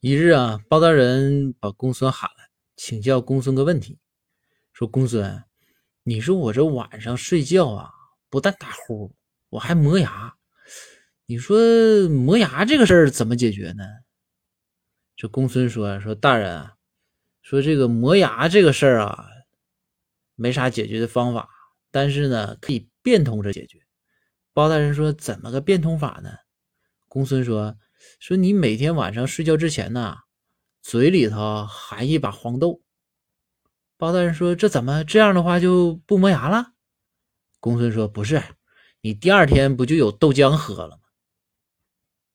一日啊，包大人把公孙喊来，请教公孙个问题，说：“公孙，你说我这晚上睡觉啊，不但打呼，我还磨牙。你说磨牙这个事儿怎么解决呢？”这公孙说：“说大人啊，说这个磨牙这个事儿啊，没啥解决的方法，但是呢，可以变通着解决。”包大人说：“怎么个变通法呢？”公孙说。说你每天晚上睡觉之前呢，嘴里头含一把黄豆。包大人说：“这怎么这样的话就不磨牙了？”公孙说：“不是，你第二天不就有豆浆喝了吗？”